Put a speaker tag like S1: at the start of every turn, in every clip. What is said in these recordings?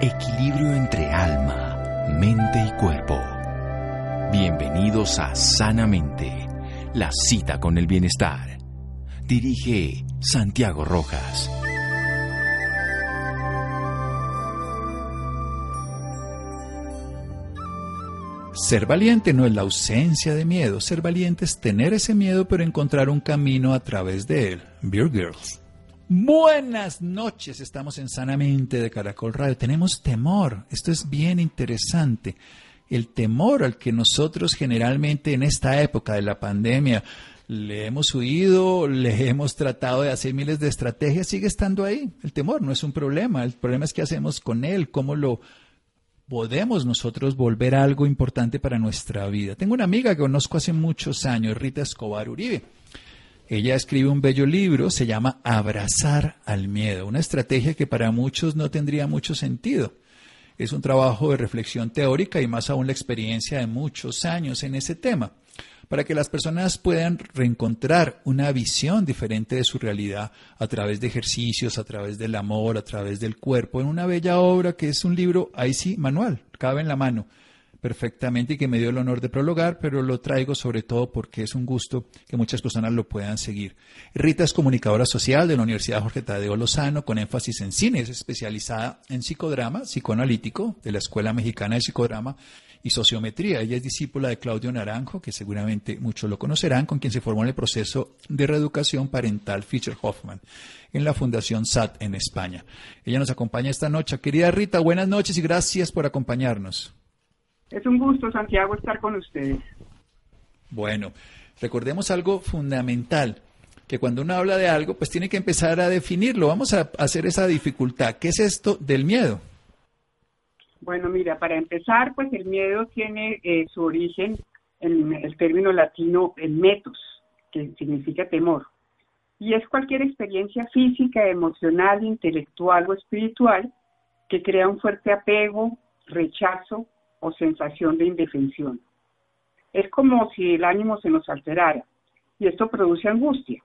S1: Equilibrio entre alma, mente y cuerpo. Bienvenidos a Sanamente, la cita con el bienestar. Dirige Santiago Rojas.
S2: Ser valiente no es la ausencia de miedo, ser valiente es tener ese miedo pero encontrar un camino a través de él. Beer Girls. Buenas noches, estamos en Sanamente de Caracol Radio. Tenemos temor, esto es bien interesante. El temor al que nosotros generalmente en esta época de la pandemia le hemos huido, le hemos tratado de hacer miles de estrategias, sigue estando ahí. El temor no es un problema, el problema es qué hacemos con él, cómo lo podemos nosotros volver a algo importante para nuestra vida. Tengo una amiga que conozco hace muchos años, Rita Escobar Uribe. Ella escribe un bello libro, se llama Abrazar al miedo, una estrategia que para muchos no tendría mucho sentido. Es un trabajo de reflexión teórica y más aún la experiencia de muchos años en ese tema, para que las personas puedan reencontrar una visión diferente de su realidad a través de ejercicios, a través del amor, a través del cuerpo, en una bella obra que es un libro, ahí sí, manual, cabe en la mano perfectamente y que me dio el honor de prologar, pero lo traigo sobre todo porque es un gusto que muchas personas lo puedan seguir. Rita es comunicadora social de la Universidad Jorge Tadeo Lozano con énfasis en cine, es especializada en psicodrama, psicoanalítico de la Escuela Mexicana de Psicodrama y Sociometría. Ella es discípula de Claudio Naranjo, que seguramente muchos lo conocerán, con quien se formó en el proceso de reeducación parental Fischer Hoffman en la Fundación SAT en España. Ella nos acompaña esta noche. Querida Rita, buenas noches y gracias por acompañarnos.
S3: Es un gusto, Santiago, estar con ustedes.
S2: Bueno, recordemos algo fundamental, que cuando uno habla de algo, pues tiene que empezar a definirlo. Vamos a hacer esa dificultad. ¿Qué es esto del miedo?
S3: Bueno, mira, para empezar, pues el miedo tiene eh, su origen en el término latino en metos, que significa temor. Y es cualquier experiencia física, emocional, intelectual o espiritual que crea un fuerte apego, rechazo o sensación de indefensión. Es como si el ánimo se nos alterara y esto produce angustia.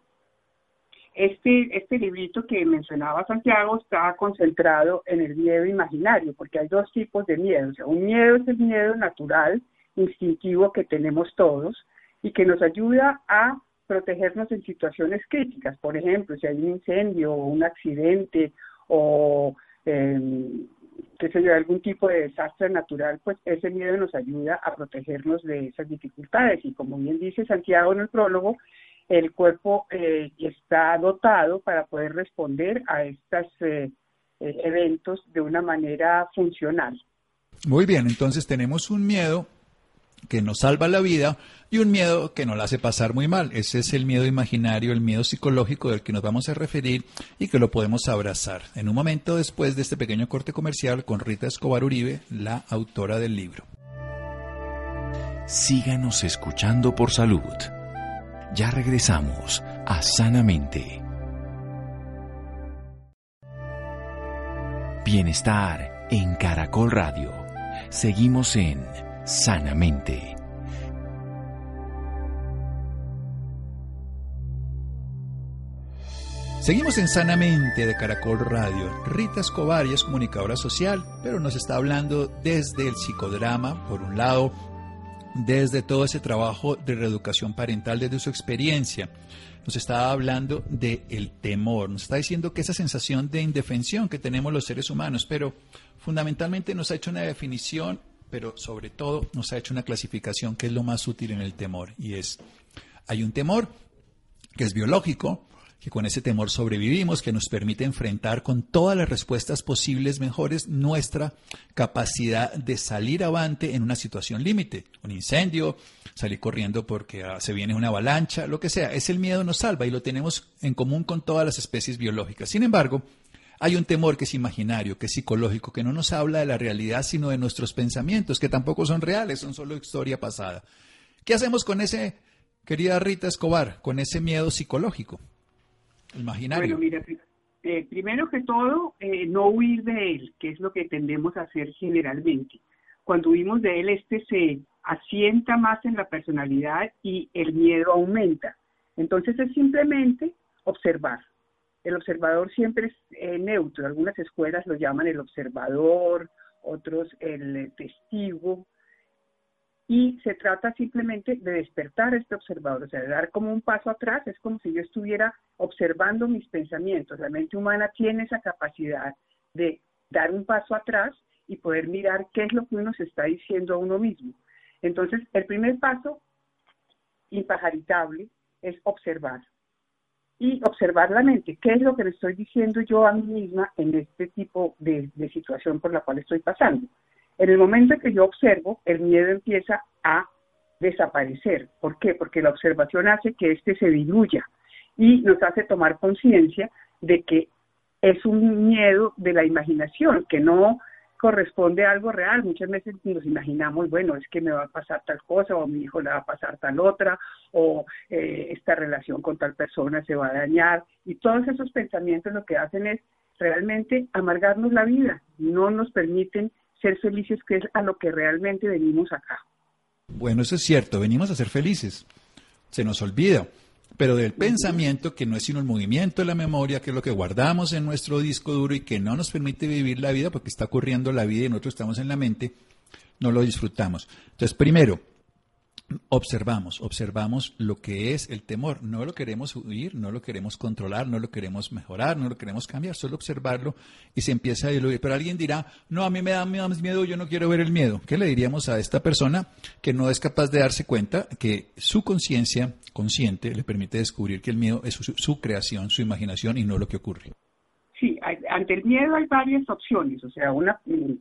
S3: Este, este librito que mencionaba Santiago está concentrado en el miedo imaginario, porque hay dos tipos de miedo. un miedo es el miedo natural, instintivo que tenemos todos y que nos ayuda a protegernos en situaciones críticas. Por ejemplo, si hay un incendio o un accidente o eh, que se algún tipo de desastre natural, pues ese miedo nos ayuda a protegernos de esas dificultades. Y como bien dice Santiago en el prólogo, el cuerpo eh, está dotado para poder responder a estos eh, eh, eventos de una manera funcional.
S2: Muy bien, entonces tenemos un miedo que nos salva la vida y un miedo que nos la hace pasar muy mal. Ese es el miedo imaginario, el miedo psicológico del que nos vamos a referir y que lo podemos abrazar. En un momento después de este pequeño corte comercial con Rita Escobar Uribe, la autora del libro.
S1: Síganos escuchando por salud. Ya regresamos a Sanamente. Bienestar en Caracol Radio. Seguimos en sanamente.
S2: Seguimos en Sanamente de Caracol Radio. Rita Escobar es comunicadora social, pero nos está hablando desde el psicodrama, por un lado, desde todo ese trabajo de reeducación parental, desde su experiencia. Nos está hablando del el temor, nos está diciendo que esa sensación de indefensión que tenemos los seres humanos, pero fundamentalmente nos ha hecho una definición pero sobre todo nos ha hecho una clasificación que es lo más útil en el temor y es, hay un temor que es biológico, que con ese temor sobrevivimos, que nos permite enfrentar con todas las respuestas posibles mejores nuestra capacidad de salir avante en una situación límite, un incendio, salir corriendo porque ah, se viene una avalancha, lo que sea, es el miedo nos salva y lo tenemos en común con todas las especies biológicas. Sin embargo, hay un temor que es imaginario, que es psicológico, que no nos habla de la realidad, sino de nuestros pensamientos, que tampoco son reales, son solo historia pasada. ¿Qué hacemos con ese, querida Rita Escobar, con ese miedo psicológico, imaginario?
S3: Bueno, mira, eh, primero que todo, eh, no huir de él, que es lo que tendemos a hacer generalmente. Cuando huimos de él, este se asienta más en la personalidad y el miedo aumenta. Entonces es simplemente observar, el observador siempre es eh, neutro. Algunas escuelas lo llaman el observador, otros el testigo. Y se trata simplemente de despertar a este observador, o sea, de dar como un paso atrás. Es como si yo estuviera observando mis pensamientos. La mente humana tiene esa capacidad de dar un paso atrás y poder mirar qué es lo que uno se está diciendo a uno mismo. Entonces, el primer paso, impajaritable, es observar y observar la mente. ¿Qué es lo que le estoy diciendo yo a mí misma en este tipo de, situación por la cual estoy pasando? En el momento en que yo observo, el miedo empieza a desaparecer. ¿Por qué? Porque la observación hace que éste se diluya y nos hace tomar conciencia de que es un miedo de la imaginación, que no corresponde a algo real. Muchas veces nos imaginamos, bueno, es que me va a pasar tal cosa, o a mi hijo le va a pasar tal otra, o eh, esta relación con tal persona se va a dañar. Y todos esos pensamientos lo que hacen es realmente amargarnos la vida, no nos permiten ser felices, que es a lo que realmente venimos acá.
S2: Bueno, eso es cierto, venimos a ser felices. Se nos olvida pero del pensamiento que no es sino el movimiento de la memoria, que es lo que guardamos en nuestro disco duro y que no nos permite vivir la vida porque está ocurriendo la vida y nosotros estamos en la mente, no lo disfrutamos. Entonces, primero, observamos, observamos lo que es el temor. No lo queremos huir, no lo queremos controlar, no lo queremos mejorar, no lo queremos cambiar, solo observarlo y se empieza a diluir. Pero alguien dirá, no, a mí me da más miedo, yo no quiero ver el miedo. ¿Qué le diríamos a esta persona que no es capaz de darse cuenta que su conciencia consciente le permite descubrir que el miedo es su, creación, su imaginación y no lo que ocurre?
S3: Sí, ante el miedo hay varias opciones. O sea, una, mm,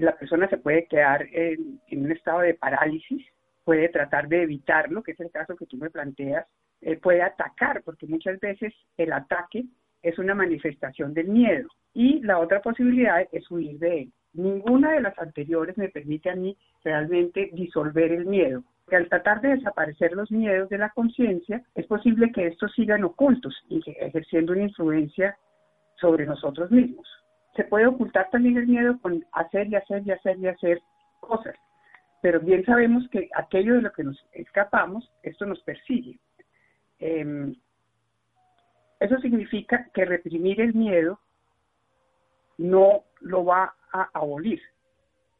S3: la persona se puede quedar en un estado de parálisis puede tratar de evitarlo, que es el caso que tú me planteas, eh, puede atacar, porque muchas veces el ataque es una manifestación del miedo y la otra posibilidad es huir de él. Ninguna de las anteriores me permite a mí realmente disolver el miedo. Que al tratar de desaparecer los miedos de la conciencia, es posible que estos sigan ocultos y ejerciendo una influencia sobre nosotros mismos. Se puede ocultar también el miedo con hacer y hacer y hacer y hacer cosas pero bien sabemos que aquello de lo que nos escapamos, esto nos persigue. Em, eso significa que reprimir el miedo no lo va a abolir.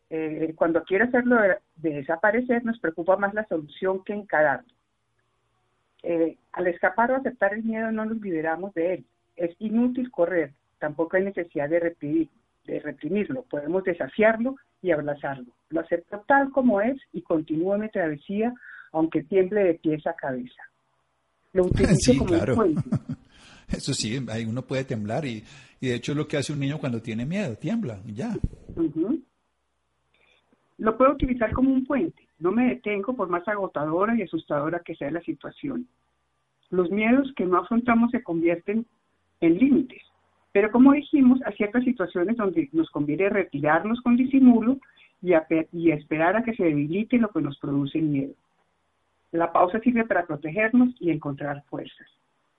S3: Eh, cuando quiere hacerlo de, desaparecer, nos preocupa más la solución que encararlo. Eh, al escapar o aceptar el miedo, no nos liberamos de él. Es inútil correr, tampoco hay necesidad de reprimir, de reprimirlo. Podemos desafiarlo y abrazarlo. Lo acepto tal como es y continúo mi travesía, aunque tiemble de pies a cabeza.
S2: Lo utilizo como un puente. Eso sí, ahí uno puede temblar y, de hecho es lo que hace un niño cuando tiene miedo, tiembla y ya.
S3: Lo puedo utilizar como un puente. No me detengo por más agotadora y asustadora que sea la situación. Los miedos que no afrontamos se convierten en límites pero como dijimos, hay ciertas situaciones donde nos conviene retirarnos con disimulo y, esperar a que se debilite lo que nos produce miedo. La pausa sirve para protegernos y encontrar fuerzas.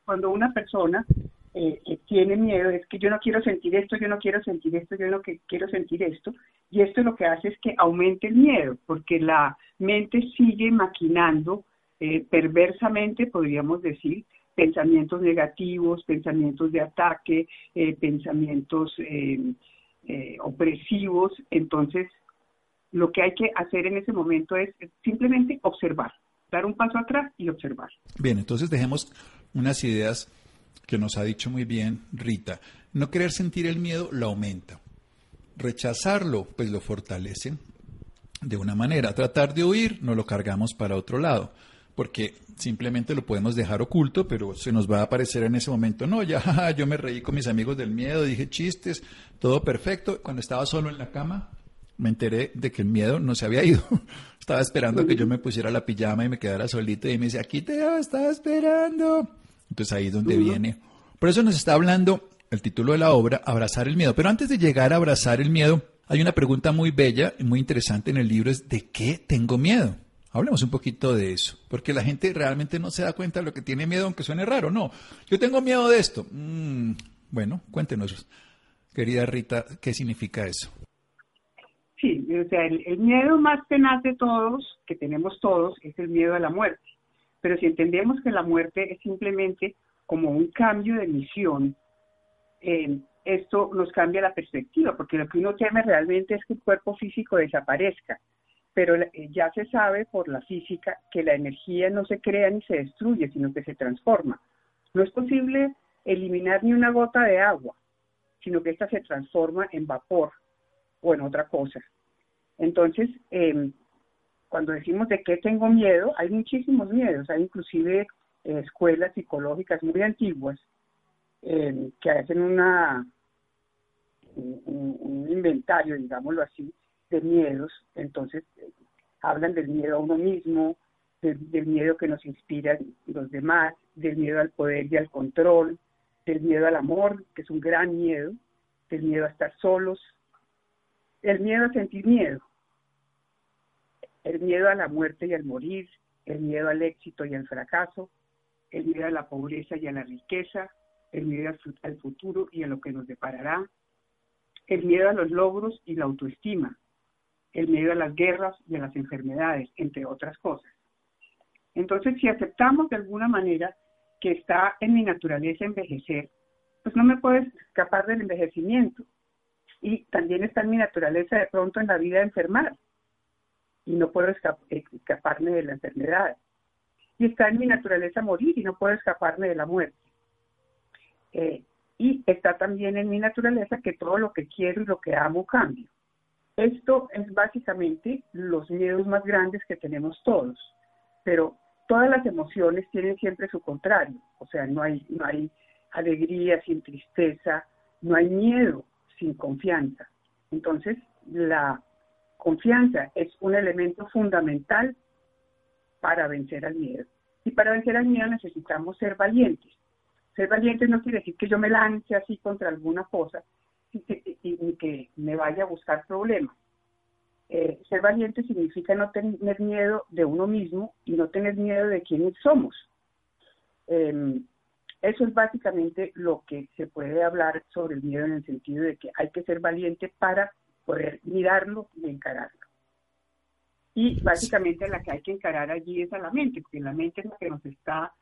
S3: Cuando una persona eh, tiene miedo es que yo no quiero sentir esto, yo no quiero sentir esto, yo no quiero sentir esto, y esto lo que hace es que aumente el miedo, porque la mente sigue maquinando eh, perversamente, podríamos decir, pensamientos negativos, pensamientos de ataque, eh, pensamientos eh, eh, opresivos. Entonces, lo que hay que hacer en ese momento es simplemente observar, dar un paso atrás y observar.
S2: Bien, entonces dejemos unas ideas que nos ha dicho muy bien Rita. No querer sentir el miedo lo aumenta. Rechazarlo, pues lo fortalece de una manera. Tratar de huir, no lo cargamos para otro lado porque simplemente lo podemos dejar oculto, pero se nos va a aparecer en ese momento. No, ya yo me reí con mis amigos del miedo, dije chistes, todo perfecto. Cuando estaba solo en la cama, me enteré de que el miedo no se había ido. estaba esperando que yo me pusiera la pijama y me quedara solito y me dice, aquí te estaba esperando. Entonces ahí es donde viene. Por eso nos está hablando el título de la obra, Abrazar el miedo. Pero antes de llegar a abrazar el miedo, hay una pregunta muy bella y muy interesante en el libro, es ¿de qué tengo miedo? Hablemos un poquito de eso, porque la gente realmente no se da cuenta de lo que tiene miedo, aunque suene raro. No, yo tengo miedo de esto. Mm, bueno, cuéntenos, querida Rita, ¿qué significa eso?
S3: Sí, o sea, el, miedo más tenaz de todos, que tenemos todos, es el miedo a la muerte. Pero si entendemos que la muerte es simplemente como un cambio de misión eh, esto nos cambia la perspectiva, porque lo que uno teme realmente es que el cuerpo físico desaparezca, pero eh, ya se sabe por la física que la energía no se crea ni se destruye, sino que se transforma. No es posible eliminar ni una gota de agua, sino que ésta se transforma en vapor o en otra cosa. Entonces, em, cuando decimos de qué tengo miedo, hay muchísimos miedos, hay inclusive eh, escuelas psicológicas muy antiguas em, que hacen una un, inventario, digámoslo así, de miedos. Entonces, eh, hablan del miedo a uno mismo, del, miedo que nos inspiran los demás, del miedo al poder y al control, del miedo al amor, que es un gran miedo, del miedo a estar solos, el miedo a sentir miedo, el miedo a la muerte y al morir, el miedo al éxito y al fracaso, el miedo a la pobreza y a la riqueza, el miedo al futuro y a lo que nos deparará, el miedo a los logros y la autoestima, el miedo a las guerras y a las enfermedades, entre otras cosas. Entonces, si aceptamos de alguna manera que está en mi naturaleza envejecer, pues no me puedo escapar del envejecimiento. Y también está en mi naturaleza de pronto en la vida enfermar. Y no puedo escaparme de la enfermedad. Y está en mi naturaleza morir y no puedo escaparme de la muerte. Eh, y está también en mi naturaleza que todo lo que quiero y lo que amo cambie. Esto es básicamente los miedos más grandes que tenemos todos, pero todas las emociones tienen siempre su contrario, o sea, no hay, no hay alegría sin tristeza, no hay miedo sin confianza. Entonces, la confianza es un elemento fundamental para vencer al miedo. Y para vencer al miedo necesitamos ser valientes. Ser valiente no quiere decir que yo me lance así contra alguna cosa y que, me vaya a buscar problemas. Eh, ser valiente significa no tener miedo de uno mismo y no tener miedo de quiénes somos. Em, eso es básicamente lo que se puede hablar sobre el miedo en el sentido de que hay que ser valiente para poder mirarlo y encararlo. Y básicamente la que hay que encarar allí es a la mente, porque la mente es la que nos está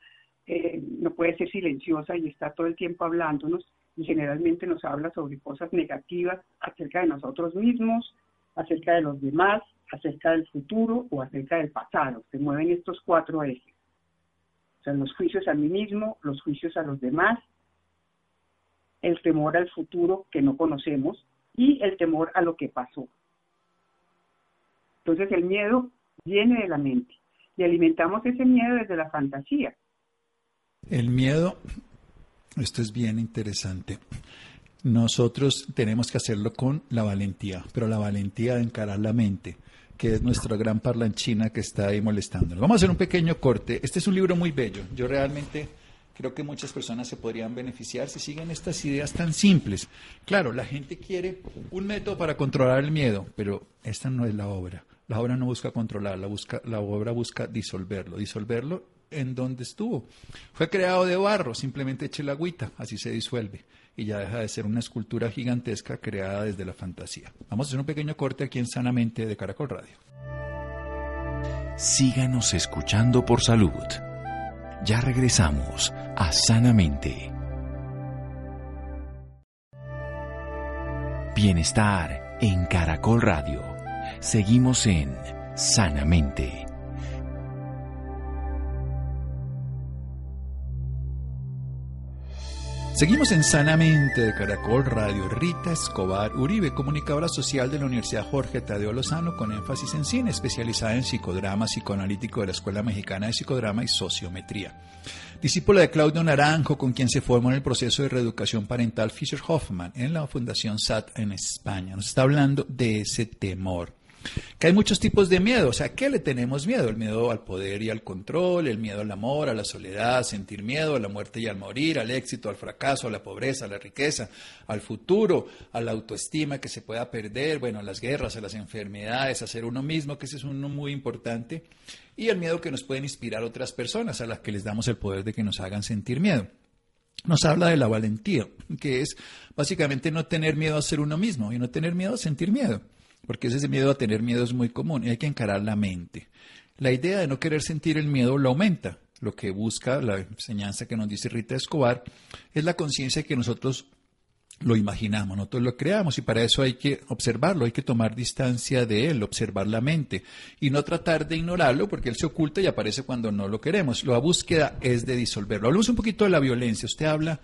S3: eh, no puede ser silenciosa y está todo el tiempo hablándonos y generalmente nos habla sobre cosas negativas acerca de nosotros mismos, acerca de los demás, acerca del futuro o acerca del pasado. Se mueven estos cuatro ejes. O sea, los juicios a mí mismo, los juicios a los demás, el temor al futuro que no conocemos y el temor a lo que pasó. Entonces el miedo viene de la mente y alimentamos ese miedo desde la fantasía.
S2: El miedo, esto es bien interesante. Nosotros tenemos que hacerlo con la valentía, pero la valentía de encarar la mente, que es nuestra gran parlanchina que está ahí molestándonos. Vamos a hacer un pequeño corte. Este es un libro muy bello. Yo realmente creo que muchas personas se podrían beneficiar si siguen estas ideas tan simples. Claro, la gente quiere un método para controlar el miedo, pero esta no es la obra. La obra no busca controlar, la, busca, la obra busca disolverlo. Disolverlo en donde estuvo. Fue creado de barro, simplemente eche la agüita, así se disuelve y ya deja de ser una escultura gigantesca creada desde la fantasía. Vamos a hacer un pequeño corte aquí en Sanamente de Caracol Radio.
S1: Síganos escuchando por salud. Ya regresamos a Sanamente. Bienestar en Caracol Radio. Seguimos en Sanamente.
S2: Seguimos en Sanamente de Caracol Radio. Rita Escobar Uribe, comunicadora social de la Universidad Jorge Tadeo Lozano, con énfasis en cine, especializada en psicodrama psicoanalítico de la Escuela Mexicana de Psicodrama y Sociometría. Discípula de Claudio Naranjo, con quien se formó en el proceso de reeducación parental Fisher Hoffman en la Fundación SAT en España. Nos está hablando de ese temor que hay muchos tipos de miedo. O sea, ¿qué le tenemos miedo? El miedo al poder y al control, el miedo al amor, a la soledad, sentir miedo, a la muerte y al morir, al éxito, al fracaso, a la pobreza, a la riqueza, al futuro, a la autoestima que se pueda perder, bueno, a las guerras, a las enfermedades, a ser uno mismo, que ese es uno muy importante, y el miedo que nos pueden inspirar otras personas a las que les damos el poder de que nos hagan sentir miedo. Nos habla de la valentía, que es básicamente no tener miedo a ser uno mismo y no tener miedo a sentir miedo porque ese miedo a tener miedo es muy común y hay que encarar la mente. La idea de no querer sentir el miedo lo aumenta. Lo que busca la enseñanza que nos dice Rita Escobar es la conciencia que nosotros lo imaginamos, nosotros lo creamos y para eso hay que observarlo, hay que tomar distancia de él, observar la mente y no tratar de ignorarlo porque él se oculta y aparece cuando no lo queremos. La búsqueda es de disolverlo. Hablemos un poquito de la violencia. Usted habla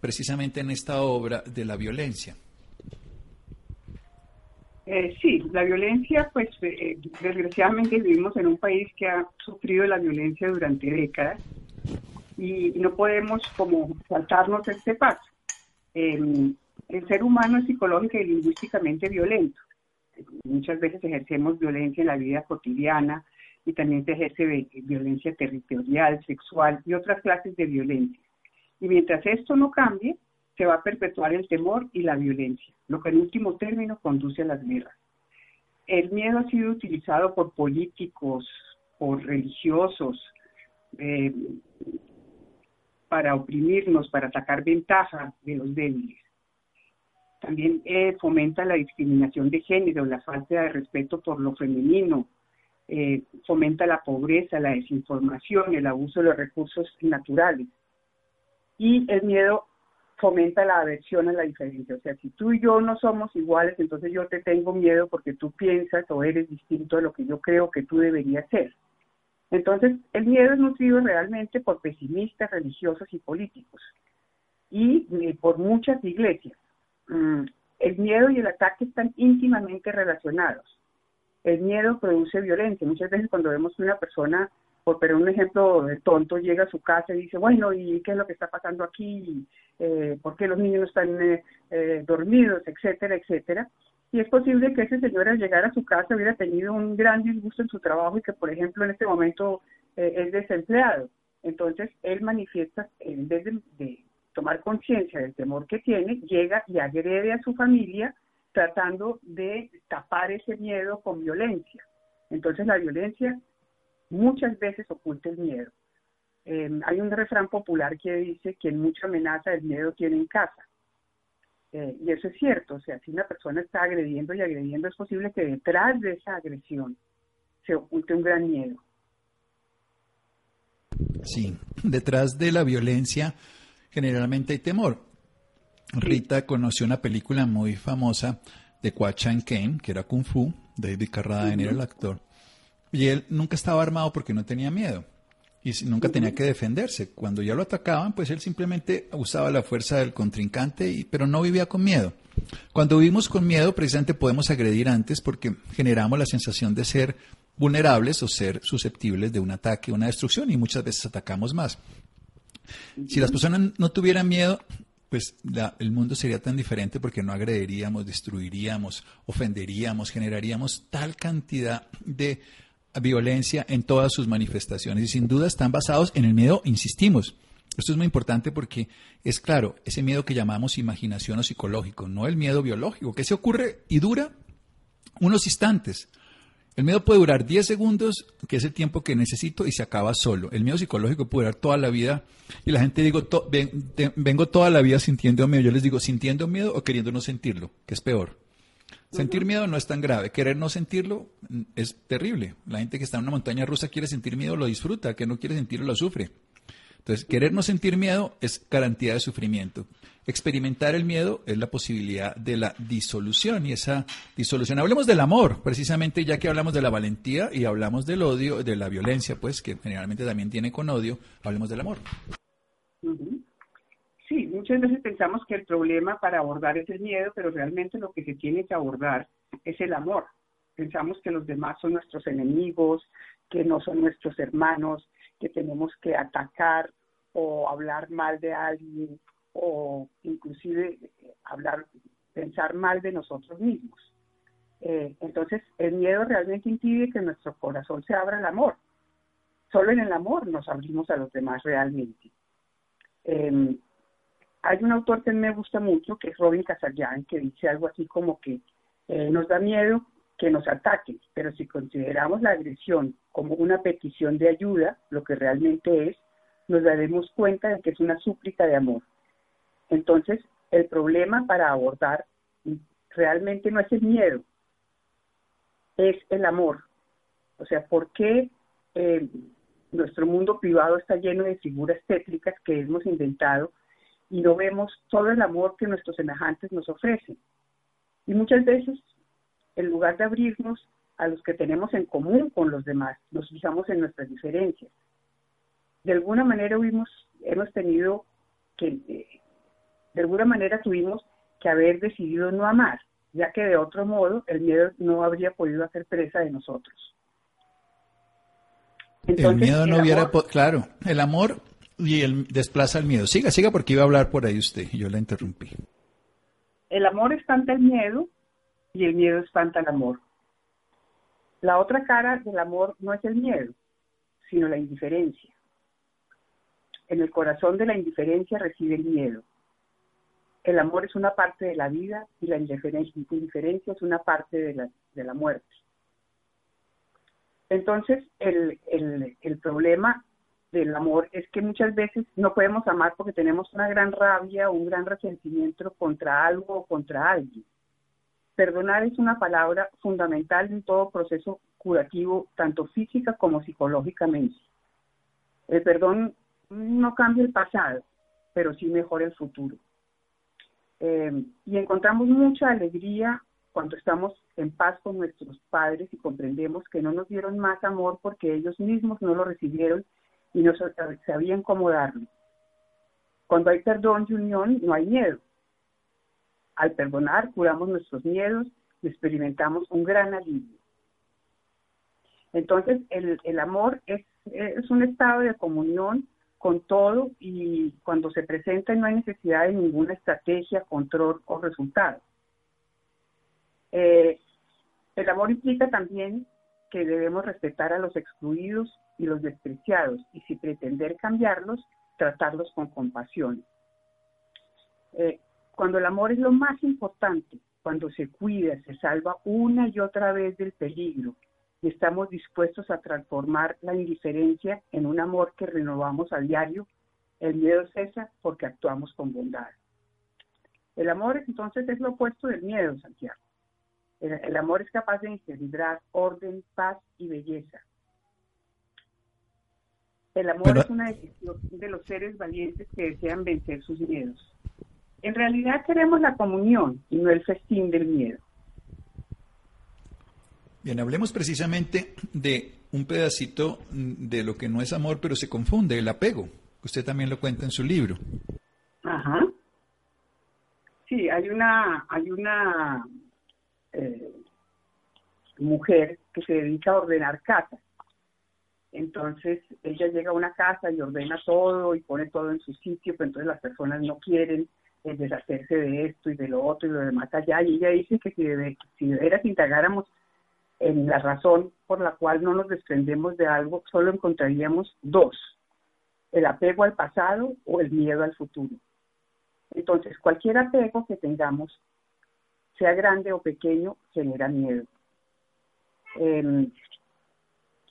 S2: precisamente en esta obra de la violencia.
S3: Eh, sí, la violencia, pues eh, desgraciadamente vivimos en un país que ha sufrido la violencia durante décadas y no podemos como saltarnos este paso Em, el ser humano es psicológica y lingüísticamente violento. Muchas veces ejercemos violencia en la vida cotidiana y también se ejerce violencia territorial, sexual y otras clases de violencia. Y mientras esto no cambie, se va a perpetuar el temor y la violencia, lo que en último término conduce a las guerras. El miedo ha sido utilizado por políticos, por religiosos, eh, para oprimirnos, para sacar ventaja de los débiles. También eh, fomenta la discriminación de género, la falta de respeto por lo femenino, eh, fomenta la pobreza, la desinformación, el abuso de los recursos naturales. Y el miedo fomenta la aversión a la diferencia. O sea, si tú y yo no somos iguales, entonces yo te tengo miedo porque tú piensas o eres distinto a lo que yo creo que tú deberías ser. Entonces, el miedo es nutrido realmente por pesimistas religiosos y políticos y por muchas iglesias. Mm, el miedo y el ataque están íntimamente relacionados. El miedo produce violencia. Muchas veces cuando vemos una persona, por poner un ejemplo de tonto, llega a su casa y dice, bueno, ¿y qué es lo que está pasando aquí? Eh, ¿Por qué los niños están eh, dormidos? Etcétera, etcétera y es posible que ese señor al llegar a su casa hubiera tenido un gran disgusto en su trabajo y que, por ejemplo, en este momento eh, es desempleado. Entonces, él manifiesta, en vez de, tomar conciencia del temor que tiene, llega y agrede a su familia tratando de tapar ese miedo con violencia. Entonces, la violencia muchas veces oculta el miedo. Eh, hay un refrán popular que dice que mucha amenaza el miedo tiene en casa. Eh, y eso es cierto, o sea, si una persona está agrediendo y agrediendo, es posible que detrás de esa agresión se oculte un gran miedo.
S2: Sí, detrás de la violencia generalmente hay temor. Rita conoció una película muy famosa de Kwa Chan Kane, que era Kung Fu, David Carradine era el actor, y él nunca estaba armado porque no tenía miedo y nunca tenía que defenderse. Cuando ya lo atacaban, pues él simplemente usaba la fuerza del contrincante, y, pero no vivía con miedo. Cuando vivimos con miedo, precisamente podemos agredir antes porque generamos la sensación de ser vulnerables o ser susceptibles de un ataque, una destrucción, y muchas veces atacamos más. Si las personas no tuvieran miedo, pues el mundo sería tan diferente porque no agrediríamos, destruiríamos, ofenderíamos, generaríamos tal cantidad de violencia en todas sus manifestaciones y sin duda están basados en el miedo, insistimos. Esto es muy importante porque es claro, ese miedo que llamamos imaginación o psicológico, no el miedo biológico, que se ocurre y dura unos instantes. El miedo puede durar 10 segundos, que es el tiempo que necesito, y se acaba solo. El miedo psicológico puede durar toda la vida. Y la gente digo, vengo toda la vida sintiendo miedo. Yo les digo, sintiendo miedo o queriendo no sentirlo, que es peor. Sentir miedo no es tan grave, querer no sentirlo es terrible. La gente que está en una montaña rusa quiere sentir miedo, lo disfruta, que no quiere sentirlo, lo sufre. Entonces, querer no sentir miedo es garantía de sufrimiento. Experimentar el miedo es la posibilidad de la disolución y esa disolución. Hablemos del amor, precisamente ya que hablamos de la valentía y hablamos del odio, de la violencia, pues que generalmente también tiene con odio, hablemos del amor.
S3: Sí, muchas veces pensamos que el problema para abordar es el miedo, pero realmente lo que se tiene que abordar es el amor. Pensamos que los demás son nuestros enemigos, que no son nuestros hermanos, que tenemos que atacar o hablar mal de alguien o inclusive eh, hablar, pensar mal de nosotros mismos. Eh, entonces, el miedo realmente impide que nuestro corazón se abra al amor. Solo en el amor nos abrimos a los demás realmente. Em, hay un autor que me gusta mucho, que es Robin Casallán, que dice algo así como que eh, nos da miedo que nos ataquen, pero si consideramos la agresión como una petición de ayuda, lo que realmente es, nos daremos cuenta de que es una súplica de amor. Entonces, el problema para abordar realmente no es el miedo, es el amor. O sea, ¿por qué eh, nuestro mundo privado está lleno de figuras tétricas que hemos inventado y no vemos todo el amor que nuestros semejantes nos ofrecen. Y muchas veces, en lugar de abrirnos a los que tenemos en común con los demás, nos fijamos en nuestras diferencias. De alguna manera hemos, hemos tenido que, eh, de alguna manera tuvimos que haber decidido no amar, ya que de otro modo el miedo no habría podido hacer presa de nosotros.
S2: el miedo no hubiera, claro, el amor y el desplaza el miedo. Siga, siga porque iba a hablar por ahí usted, yo la interrumpí.
S3: El amor espanta el miedo y el miedo espanta el amor. La otra cara del amor no es el miedo, sino la indiferencia. En el corazón de la indiferencia reside el miedo. El amor es una parte de la vida y la indiferencia es una parte de la, de la muerte. Entonces, el, el, el problema del amor es que muchas veces no podemos amar porque tenemos una gran rabia o un gran resentimiento contra algo o contra alguien. Perdonar es una palabra fundamental en todo proceso curativo, tanto física como psicológicamente. El perdón no cambia el pasado, pero sí mejora el futuro. Eh, y encontramos mucha alegría cuando estamos en paz con nuestros padres y comprendemos que no nos dieron más amor porque ellos mismos no lo recibieron y no sabían cómo darlo. Cuando hay perdón y unión, no hay miedo. Al perdonar, curamos nuestros miedos y experimentamos un gran alivio. Entonces, el, el amor es, es un estado de comunión con todo y cuando se presenta no hay necesidad de ninguna estrategia, control o resultado. Eh, el amor implica también que debemos respetar a los excluidos y los despreciados y si pretender cambiarlos, tratarlos con compasión. Eh, cuando el amor es lo más importante, cuando se cuida, se salva una y otra vez del peligro y estamos dispuestos a transformar la indiferencia en un amor que renovamos a diario, el miedo cesa porque actuamos con bondad. El amor entonces es lo opuesto del miedo, Santiago. El, amor es capaz de engendrar orden, paz y belleza. El amor es una decisión de los seres valientes que desean vencer sus miedos. En realidad queremos la comunión y no el festín del miedo.
S2: Bien, hablemos precisamente de un pedacito de lo que no es amor, pero se confunde, el apego. Usted también lo cuenta en su libro.
S3: Ajá. Sí, hay una, hay una eh, mujer que se dedica a ordenar casas. Entonces ella llega a una casa y ordena todo y pone todo en su sitio, pero entonces las personas no quieren eh, deshacerse de esto y de lo otro y lo demás allá. Y ella dice que si de, si de veras indagáramos en la razón por la cual no nos desprendemos de algo, solo encontraríamos dos, el apego al pasado o el miedo al futuro. Entonces, cualquier apego que tengamos sea grande o pequeño, genera miedo. Em,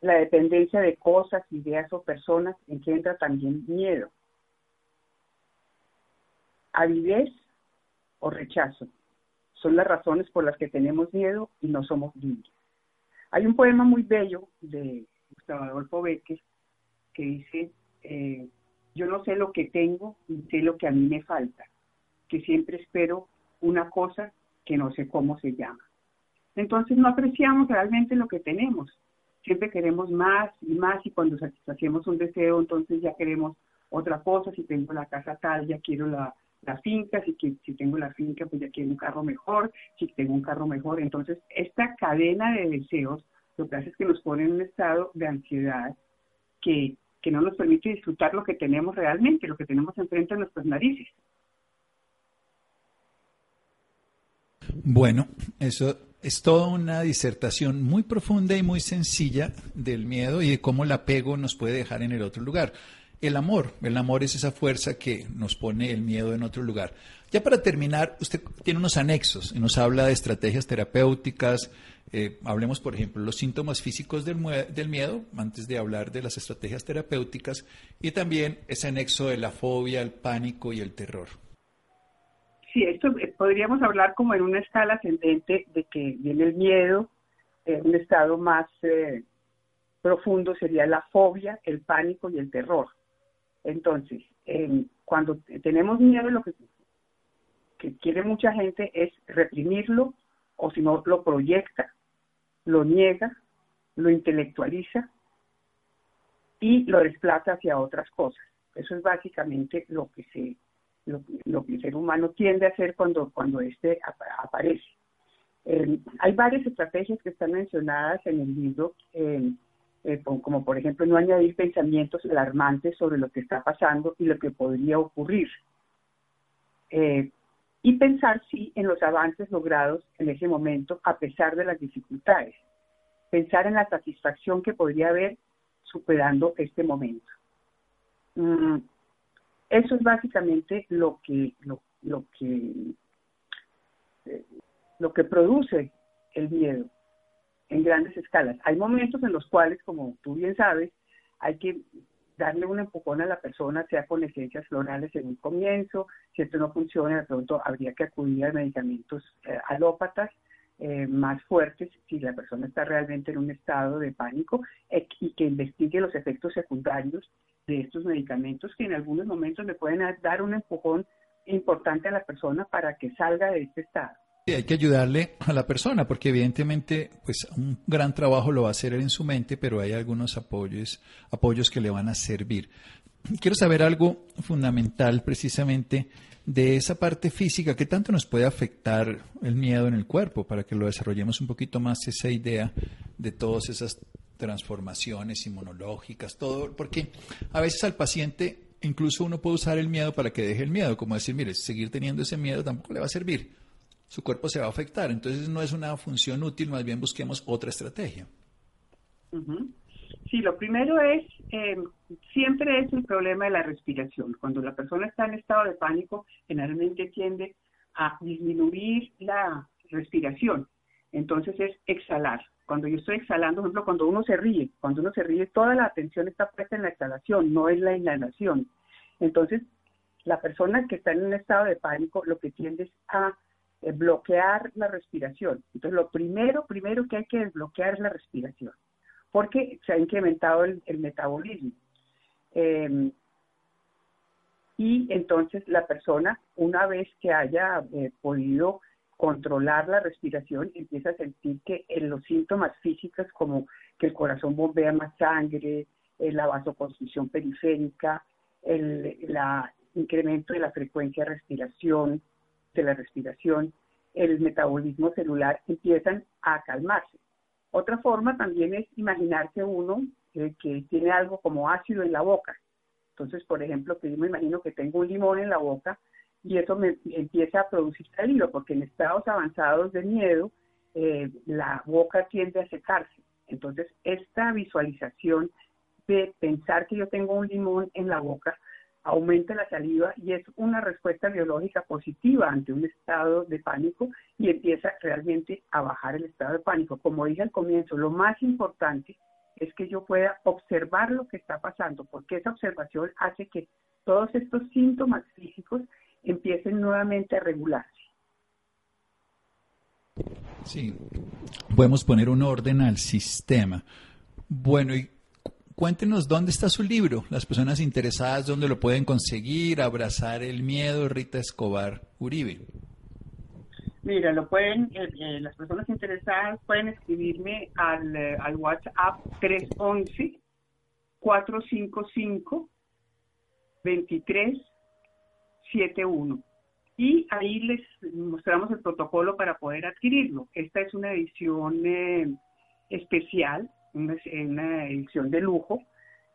S3: la dependencia de cosas, ideas o personas engendra también miedo. Avidez o rechazo son las razones por las que tenemos miedo y no somos libres. Hay un poema muy bello de Gustavo Adolfo Becker que dice, eh, yo no sé lo que tengo ni sé lo que a mí me falta, que siempre espero una cosa que no sé cómo se llama. Entonces no apreciamos realmente lo que tenemos. Siempre queremos más y más y cuando satisfacemos un deseo, entonces ya queremos otra cosa. Si tengo la casa tal, ya quiero la, finca. Si, si tengo la finca, pues ya quiero un carro mejor. Si tengo un carro mejor. Entonces esta cadena de deseos lo que hace es que nos pone en un estado de ansiedad que, que no nos permite disfrutar lo que tenemos realmente, lo que tenemos enfrente de nuestras narices.
S2: Bueno, eso es toda una disertación muy profunda y muy sencilla del miedo y de cómo el apego nos puede dejar en el otro lugar. El amor, el amor es esa fuerza que nos pone el miedo en otro lugar. Ya para terminar, usted tiene unos anexos y nos habla de estrategias terapéuticas. Eh, hablemos, por ejemplo, los síntomas físicos del, del miedo, antes de hablar de las estrategias terapéuticas, y también ese anexo de la fobia, el pánico y el terror.
S3: Sí, esto eh, podríamos hablar como en una escala ascendente de que viene el miedo, eh, un estado más eh, profundo sería la fobia, el pánico y el terror. Entonces, eh, cuando tenemos miedo, lo que, que quiere mucha gente es reprimirlo o si no lo proyecta, lo niega, lo intelectualiza y lo desplaza hacia otras cosas. Eso es básicamente lo que se lo, que el ser humano tiende a hacer cuando cuando este aparece. Eh, hay varias estrategias que están mencionadas en el libro, eh, eh, como por ejemplo no añadir pensamientos alarmantes sobre lo que está pasando y lo que podría ocurrir. y pensar sí en los avances logrados en ese momento a pesar de las dificultades. Pensar en la satisfacción que podría haber superando este momento. Mm, eso es básicamente lo que, lo, lo que, eh, lo que produce el miedo en grandes escalas. Hay momentos en los cuales, como tú bien sabes, hay que darle un empujón a la persona, sea con esencias florales en un comienzo, si esto no funciona, de pronto habría que acudir a medicamentos eh, alópatas eh, más fuertes si la persona está realmente en un estado de pánico y que investigue los efectos secundarios de estos medicamentos que en algunos momentos le pueden dar un empujón importante a la persona para que salga de este estado.
S2: Sí, hay que ayudarle a la persona porque evidentemente pues un gran trabajo lo va a hacer él en su mente, pero hay algunos apoyos, apoyos que le van a servir. Quiero saber algo fundamental precisamente de esa parte física, ¿qué tanto nos puede afectar el miedo en el cuerpo para que lo desarrollemos un poquito más esa idea de todas esas transformaciones inmunológicas, todo, porque a veces al paciente incluso uno puede usar el miedo para que deje el miedo, como decir, mire, seguir teniendo ese miedo tampoco le va a servir, su cuerpo se va a afectar, entonces no es una función útil, más bien busquemos otra estrategia.
S3: Sí, lo primero es, eh, siempre es el problema de la respiración. Cuando la persona está en estado de pánico, generalmente tiende a disminuir la respiración. Entonces es exhalar. Cuando yo estoy exhalando, por ejemplo, cuando uno se ríe, cuando uno se ríe, toda la atención está puesta en la exhalación, no en la inhalación. Entonces, la persona que está en un estado de pánico lo que tiende es a eh, bloquear la respiración. Entonces, lo primero, primero que hay que desbloquear es la respiración, porque se ha incrementado el, metabolismo. Em, y entonces la persona, una vez que haya eh, podido controlar la respiración, empieza a sentir que en los síntomas físicos como que el corazón bombea más sangre, eh, la vasoconstricción periférica, el incremento de la frecuencia de respiración, de la respiración, el metabolismo celular empiezan a calmarse. Otra forma también es imaginarse uno eh, que tiene algo como ácido en la boca. Entonces, por ejemplo, que yo me imagino que tengo un limón en la boca y eso me empieza a producir saliva, porque en estados avanzados de miedo eh, la boca tiende a secarse. Entonces, esta visualización de pensar que yo tengo un limón en la boca aumenta la saliva y es una respuesta biológica positiva ante un estado de pánico y empieza realmente a bajar el estado de pánico. Como dije al comienzo, lo más importante es que yo pueda observar lo que está pasando, porque esa observación hace que todos estos síntomas físicos empiecen nuevamente a regularse.
S2: Sí, podemos poner un orden al sistema. Bueno, y cuéntenos dónde está su libro, las personas interesadas, dónde lo pueden conseguir, abrazar el miedo, Rita Escobar Uribe.
S3: Mira, lo pueden, eh, eh, las personas interesadas pueden escribirme al, eh, al WhatsApp 311 455 23 71. Y ahí les mostramos el protocolo para poder adquirirlo. Esta es una edición eh, especial, una, edición de lujo.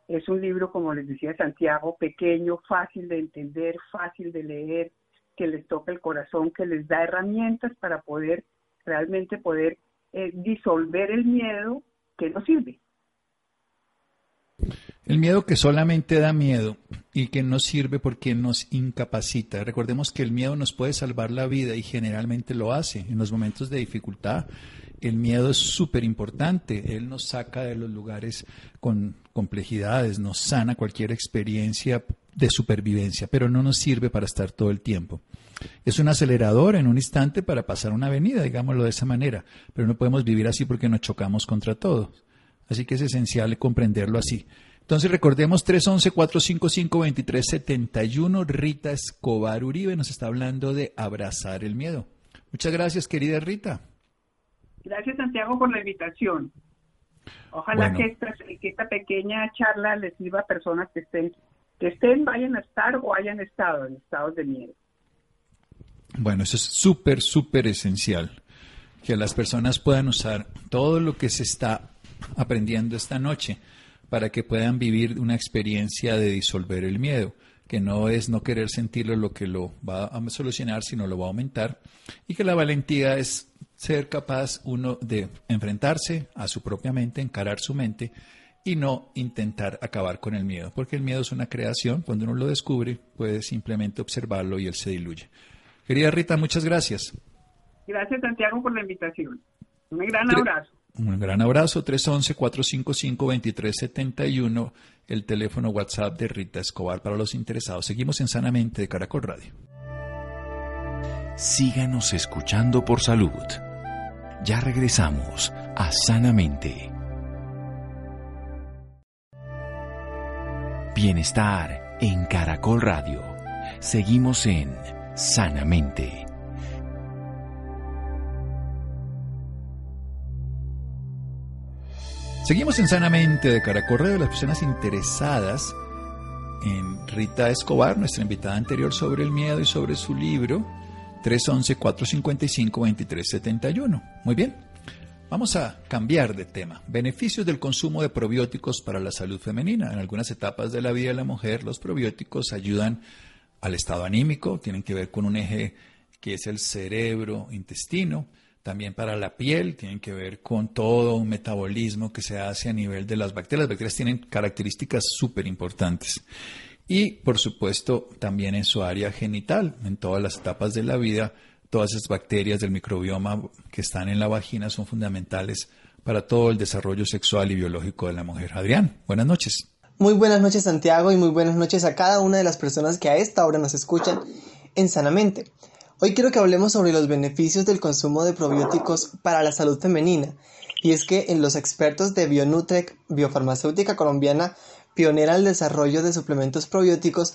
S3: Es un libro, como les decía Santiago, pequeño, fácil de entender, fácil de leer, que les toca el corazón, que les da herramientas para poder realmente poder eh, disolver el miedo que nos sirve.
S2: El miedo que solamente da miedo y que no sirve porque nos incapacita. Recordemos que el miedo nos puede salvar la vida y generalmente lo hace en los momentos de dificultad. El miedo es súper importante. Él nos saca de los lugares con complejidades, nos sana cualquier experiencia de supervivencia, pero no nos sirve para estar todo el tiempo. Es un acelerador en un instante para pasar una avenida, digámoslo de esa manera, pero no podemos vivir así porque nos chocamos contra todos. Así que es esencial comprenderlo así. Entonces recordemos 311-455-2371. Rita Escobar Uribe nos está hablando de abrazar el miedo. Muchas gracias, querida Rita.
S3: Gracias, Santiago, por la invitación. Ojalá que, esta, que esta pequeña charla les sirva a personas que estén, que estén, vayan a estar o hayan estado en estados de miedo.
S2: Bueno, eso es súper, súper esencial, que las personas puedan usar todo lo que se está aprendiendo esta noche para que puedan vivir una experiencia de disolver el miedo, que no es no querer sentirlo lo que lo va a solucionar, sino lo va a aumentar, y que la valentía es ser capaz uno de enfrentarse a su propia mente, encarar su mente y no intentar acabar con el miedo, porque el miedo es una creación, cuando uno lo descubre puede simplemente observarlo y él se diluye. Querida Rita, muchas gracias.
S3: Gracias Santiago por la invitación. Un gran abrazo.
S2: Un gran abrazo, 311-455-2371, el teléfono WhatsApp de Rita Escobar para los interesados. Seguimos en Sanamente de Caracol Radio.
S1: Síganos escuchando por salud. Ya regresamos a Sanamente. Bienestar en Caracol Radio. Seguimos en Sanamente.
S2: Seguimos en Sanamente de Caracorreo, las personas interesadas en Rita Escobar, nuestra invitada anterior sobre el miedo y sobre su libro 311-455-2371. Muy bien, vamos a cambiar de tema. Beneficios del consumo de probióticos para la salud femenina. En algunas etapas de la vida de la mujer, los probióticos ayudan al estado anímico, tienen que ver con un eje que es el cerebro-intestino también para la piel, tienen que ver con todo un metabolismo que se hace a nivel de las bacterias. Las bacterias tienen características súper importantes. Y, por supuesto, también en su área genital, en todas las etapas de la vida, todas esas bacterias del microbioma que están en la vagina son fundamentales para todo el desarrollo sexual y biológico de la mujer. Adrián, buenas noches.
S4: Muy buenas noches Santiago y muy buenas noches a cada una de las personas que a esta hora nos escuchan en Sanamente. Hoy quiero que hablemos sobre los beneficios del consumo de probióticos para la salud femenina. Y es que en los expertos de Bionutrec, biofarmacéutica colombiana, pionera el desarrollo de suplementos probióticos,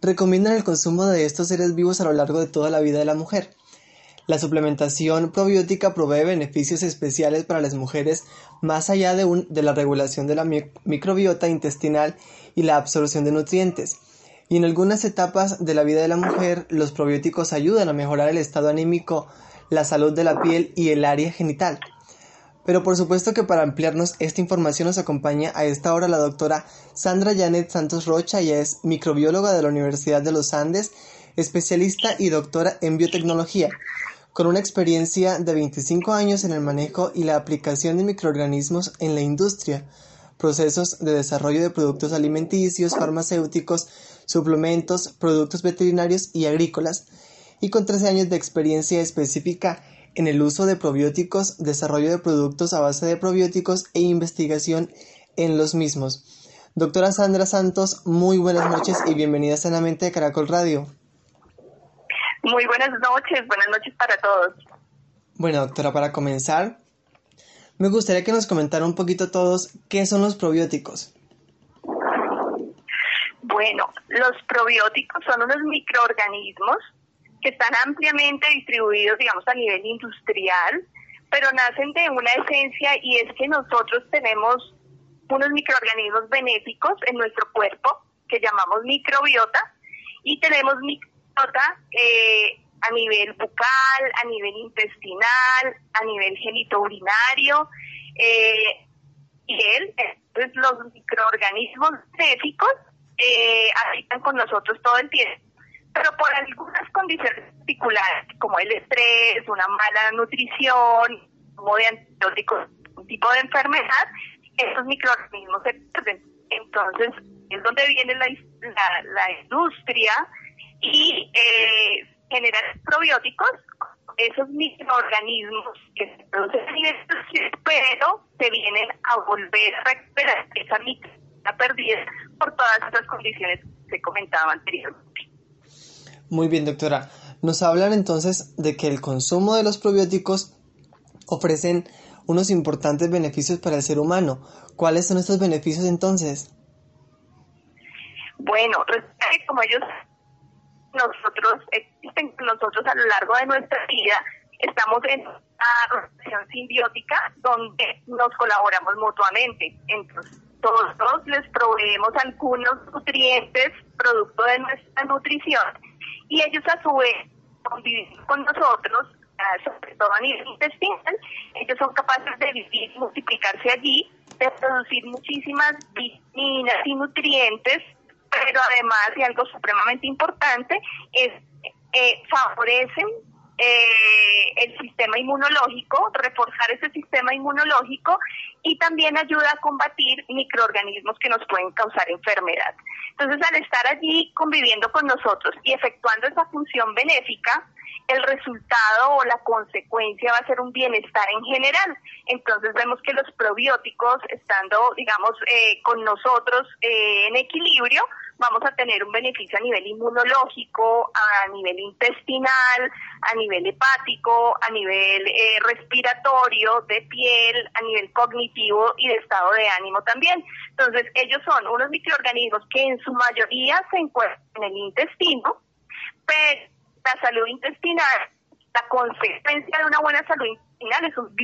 S4: recomiendan el consumo de estos seres vivos a lo largo de toda la vida de la mujer. La suplementación probiótica provee beneficios especiales para las mujeres más allá de la regulación de la microbiota intestinal y la absorción de nutrientes y en algunas etapas de la vida de la mujer los probióticos ayudan a mejorar el estado anímico, la salud de la piel y el área genital. Pero por supuesto que para ampliarnos esta información nos acompaña a esta hora la doctora Sandra Janet Santos Rocha, ella es microbióloga de la Universidad de los Andes, especialista y doctora en biotecnología, con una experiencia de 25 años en el manejo y la aplicación de microorganismos en la industria, procesos de desarrollo de productos alimenticios, farmacéuticos, suplementos, productos veterinarios y agrícolas, y con 13 años de experiencia específica en el uso de probióticos, desarrollo de productos a base de probióticos e investigación en los mismos. Doctora Sandra Santos, muy buenas noches y bienvenida sanamente a Caracol Radio.
S5: Muy buenas noches, buenas noches para todos.
S4: Bueno, doctora, para comenzar, me gustaría que nos comentara un poquito todos qué son los probióticos.
S5: Bueno, los probióticos son unos microorganismos que están ampliamente distribuidos, digamos, a nivel industrial, pero nacen de una esencia y es que nosotros tenemos unos microorganismos benéficos en nuestro cuerpo que llamamos microbiota y tenemos microbiota eh, a nivel bucal, a nivel intestinal, a nivel genitourinario eh, y él, los microorganismos benéficos eh, habitan con nosotros todo el tiempo. Pero por algunas condiciones particulares, como el estrés, una mala nutrición, como de antibióticos, un tipo de enfermedad, esos microorganismos se pierden. Entonces, es donde viene la, la, industria y eh, genera probióticos, esos microorganismos que se producen a nivel pero se vienen a volver a recuperar esa micro perdida por todas estas condiciones que comentaba anteriormente.
S4: Muy bien, doctora. Nos hablan entonces de que el consumo de los probióticos ofrecen unos importantes beneficios para el ser humano. ¿Cuáles son estos beneficios entonces?
S5: Bueno, como ellos nosotros existen nosotros a lo largo de nuestra vida, estamos en una relación simbiótica donde nos colaboramos mutuamente. Entonces, todos les proveemos algunos nutrientes producto de nuestra nutrición y ellos a su vez conviven con nosotros, ah, sobre todo a nivel intestinal, ellos son capaces de vivir multiplicarse allí, de producir muchísimas vitaminas y nutrientes, pero además, y algo supremamente importante, es eh, favorecen eh, el sistema inmunológico, reforzar ese sistema inmunológico y también ayuda a combatir microorganismos que nos pueden causar enfermedad. Entonces, al estar allí conviviendo con nosotros y efectuando esa función benéfica, el resultado o la consecuencia va a ser un bienestar en general. Entonces vemos que los probióticos, estando, digamos, eh, con nosotros eh, en equilibrio, vamos a tener un beneficio a nivel inmunológico, a nivel intestinal, a nivel hepático, a nivel eh, respiratorio, de piel, a nivel cognitivo y de estado de ánimo también. Entonces ellos son unos microorganismos que en su mayoría se encuentran en el intestino, pero la salud intestinal, la consecuencia de una buena salud intestinal es un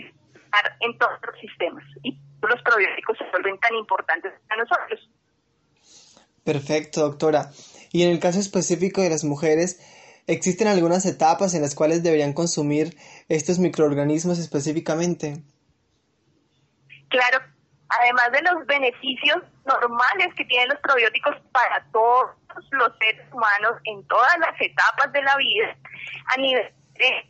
S5: en todos los sistemas y los probióticos se vuelven tan importantes para nosotros.
S4: Perfecto, doctora. Y en el caso específico de las mujeres, ¿existen algunas etapas en las cuales deberían consumir estos microorganismos específicamente?
S5: Claro, además de los beneficios normales que tienen los probióticos para todos los seres humanos en todas las etapas de la vida, a nivel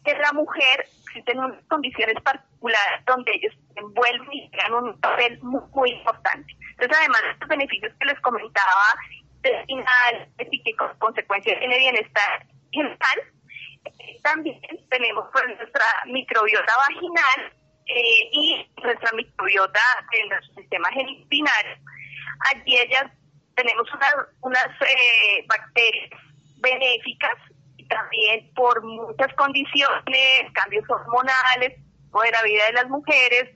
S5: de la mujer existen unas condiciones particulares donde ellos envuelven y juegan un papel muy, importante. Entonces, además de los beneficios que les comentaba, intestinal y que con tiene bienestar general, también tenemos pues, nuestra microbiota vaginal eh, y nuestra microbiota de nuestro sistema genital. Allí ellas tenemos unas eh, bacterias benéficas y también por muchas condiciones, cambios hormonales o de la vida de las mujeres,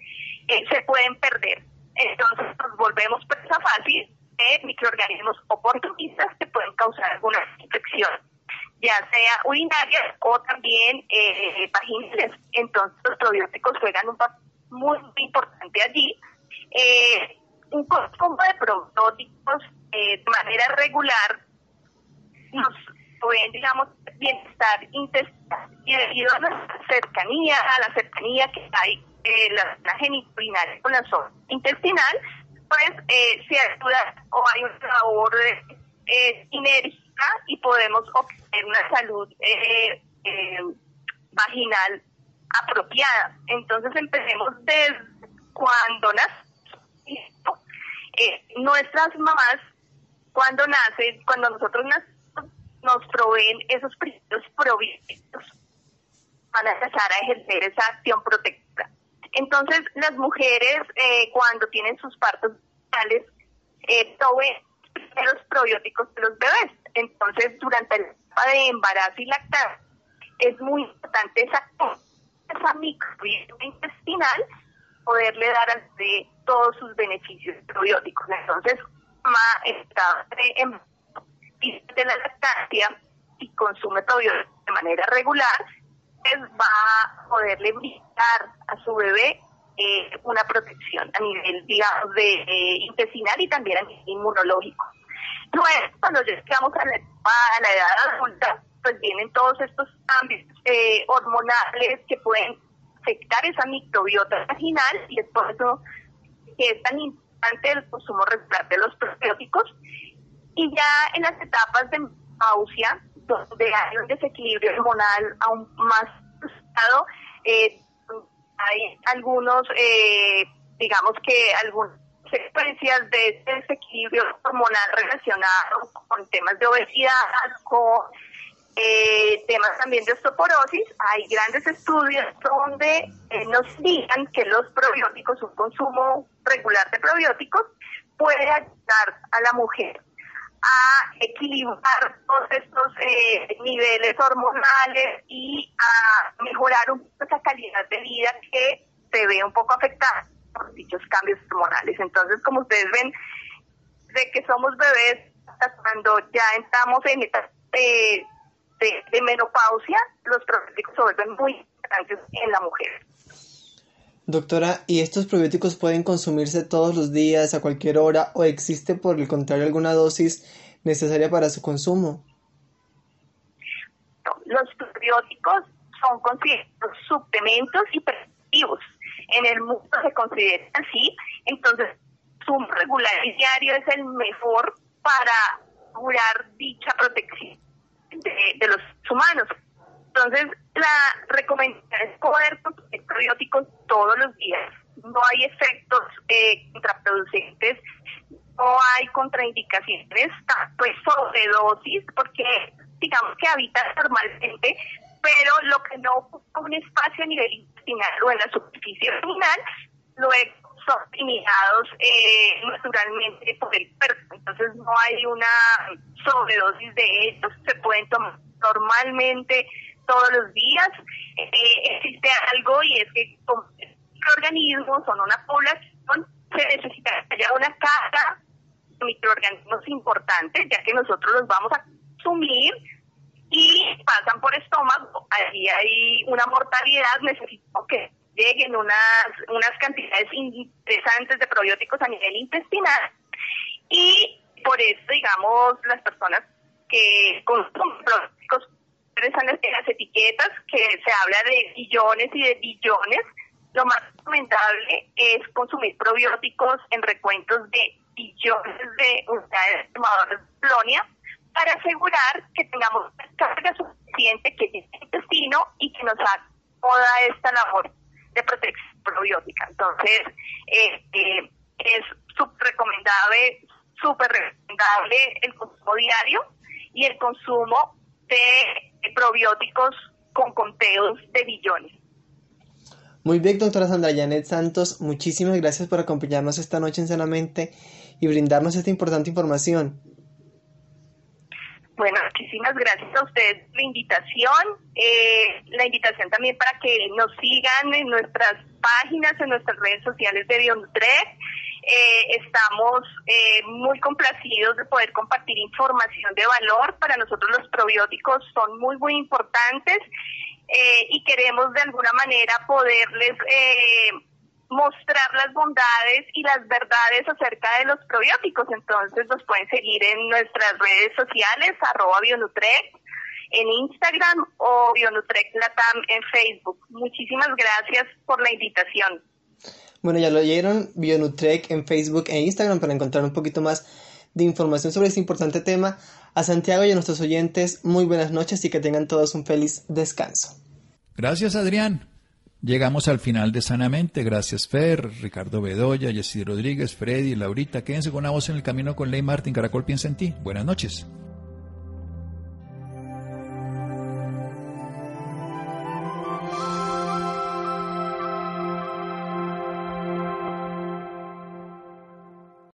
S5: eh, se pueden perder. Entonces nos volvemos presa fácil de microorganismos oportunistas que pueden causar alguna infección, ya sea urinaria o también eh, vaginales. Entonces los probióticos juegan un papel muy, importante allí. Eh, un combo de probióticos eh, de manera regular nos pueden, digamos, bienestar intestinal y debido a nuestra cercanía, a la cercanía que hay eh, la, la con la zona intestinal, pues eh, se ayuda o hay una labor eh, y podemos obtener una salud eh, eh, vaginal apropiada. Entonces empecemos desde cuando nacemos. Eh, nuestras mamás, cuando nacen, cuando nosotros nacemos, nos proveen esos primeros probióticos van a empezar a ejercer esa acción protectora. Entonces, las mujeres, eh, cuando tienen sus partos vitales, eh, tomen los probióticos de los bebés. Entonces, durante la etapa de embarazo y lactancia, es muy importante esa, esa microbiota intestinal poderle dar a de todos sus beneficios probióticos. Entonces, ma está en de la lactancia y consume probióticos de manera regular, va a poderle brindar a su bebé eh, una protección a nivel, digamos, de eh, intestinal y también a nivel inmunológico. Luego, cuando llegamos a la, a la edad adulta, pues vienen todos estos cambios eh, hormonales que pueden afectar esa microbiota vaginal y es por eso que es tan importante el consumo regular de los probióticos. Y ya en las etapas de menopausia, donde hay un desequilibrio hormonal aún más asustado, eh, hay algunos, eh, digamos que algunas secuencias de desequilibrio hormonal relacionado con temas de obesidad, con eh, temas también de osteoporosis. Hay grandes estudios donde nos digan que los probióticos, un consumo regular de probióticos, puede ayudar a la mujer a equilibrar todos estos eh, niveles hormonales y a mejorar un poco esa calidad de vida que se ve un poco afectada por dichos cambios hormonales. Entonces, como ustedes ven, de que somos bebés, hasta cuando ya entramos en etapa de, de, menopausia, los probióticos se vuelven muy importantes en la mujer.
S4: Doctora, ¿y estos probióticos pueden consumirse todos los días, a cualquier hora, o existe por el contrario alguna dosis necesaria para su consumo?
S5: los probióticos son considerados suplementos y preventivos. En el mundo se consideran así, entonces su regular diario es el mejor para curar dicha protección de, los humanos. Entonces, la recomendación es consumir probióticos todos los días. No hay efectos eh, contraproducentes, no hay contraindicaciones, tanto es sobredosis, porque digamos que habitan normalmente, pero lo que no ocupa un espacio a nivel intestinal o en la superficie abdominal, luego son eliminados eh, naturalmente por el cuerpo. Entonces no hay una sobredosis de ellos, se pueden tomar normalmente todos los días. Eh, existe algo y es que como microorganismos son una población, se necesita haya una carga de microorganismos importantes, ya que nosotros los vamos a consumir y pasan por estómago, allí hay una mortalidad, necesitamos que lleguen unas, unas cantidades interesantes de probióticos a nivel intestinal. Y por eso, digamos, las personas que consumen probióticos en las etiquetas que se habla de billones y de billones, lo más recomendable es consumir probióticos en recuentos de billones de unidades de plonia para asegurar que tengamos carga suficiente que tiene el intestino y que nos haga toda esta labor de protección probiótica. Entonces, eh, es súper recomendable, súper recomendable el consumo diario y el consumo de probióticos con conteos de billones.
S4: Muy bien, doctora Sandra Janet Santos, muchísimas gracias por acompañarnos esta noche en Sanamente y brindarnos esta importante información.
S5: Bueno, muchísimas gracias a ustedes por la invitación. Eh, la invitación también para que nos sigan en nuestras páginas, en nuestras redes sociales de Biontrek. Eh, estamos eh, muy complacidos de poder compartir información de valor. Para nosotros los probióticos son muy, muy importantes eh, y queremos de alguna manera poderles mostrar las bondades y las verdades acerca de los probióticos. Entonces nos pueden seguir en nuestras redes sociales, arroba Bionutrec, en Instagram o Bionutrec Latam en Facebook. Muchísimas gracias por la invitación.
S4: Bueno, ya lo oyeron, Bionutrec en Facebook e Instagram para encontrar un poquito más de información sobre este importante tema. A Santiago y a nuestros oyentes, muy buenas noches y que tengan todos un feliz descanso.
S2: Gracias, Adrián. Llegamos al final de Sanamente. Gracias, Fer, Ricardo Bedoya, Jessy Rodríguez, Freddy, Laurita. Quédense con una voz en el camino con Ley Martin. Caracol piensa en ti. Buenas noches.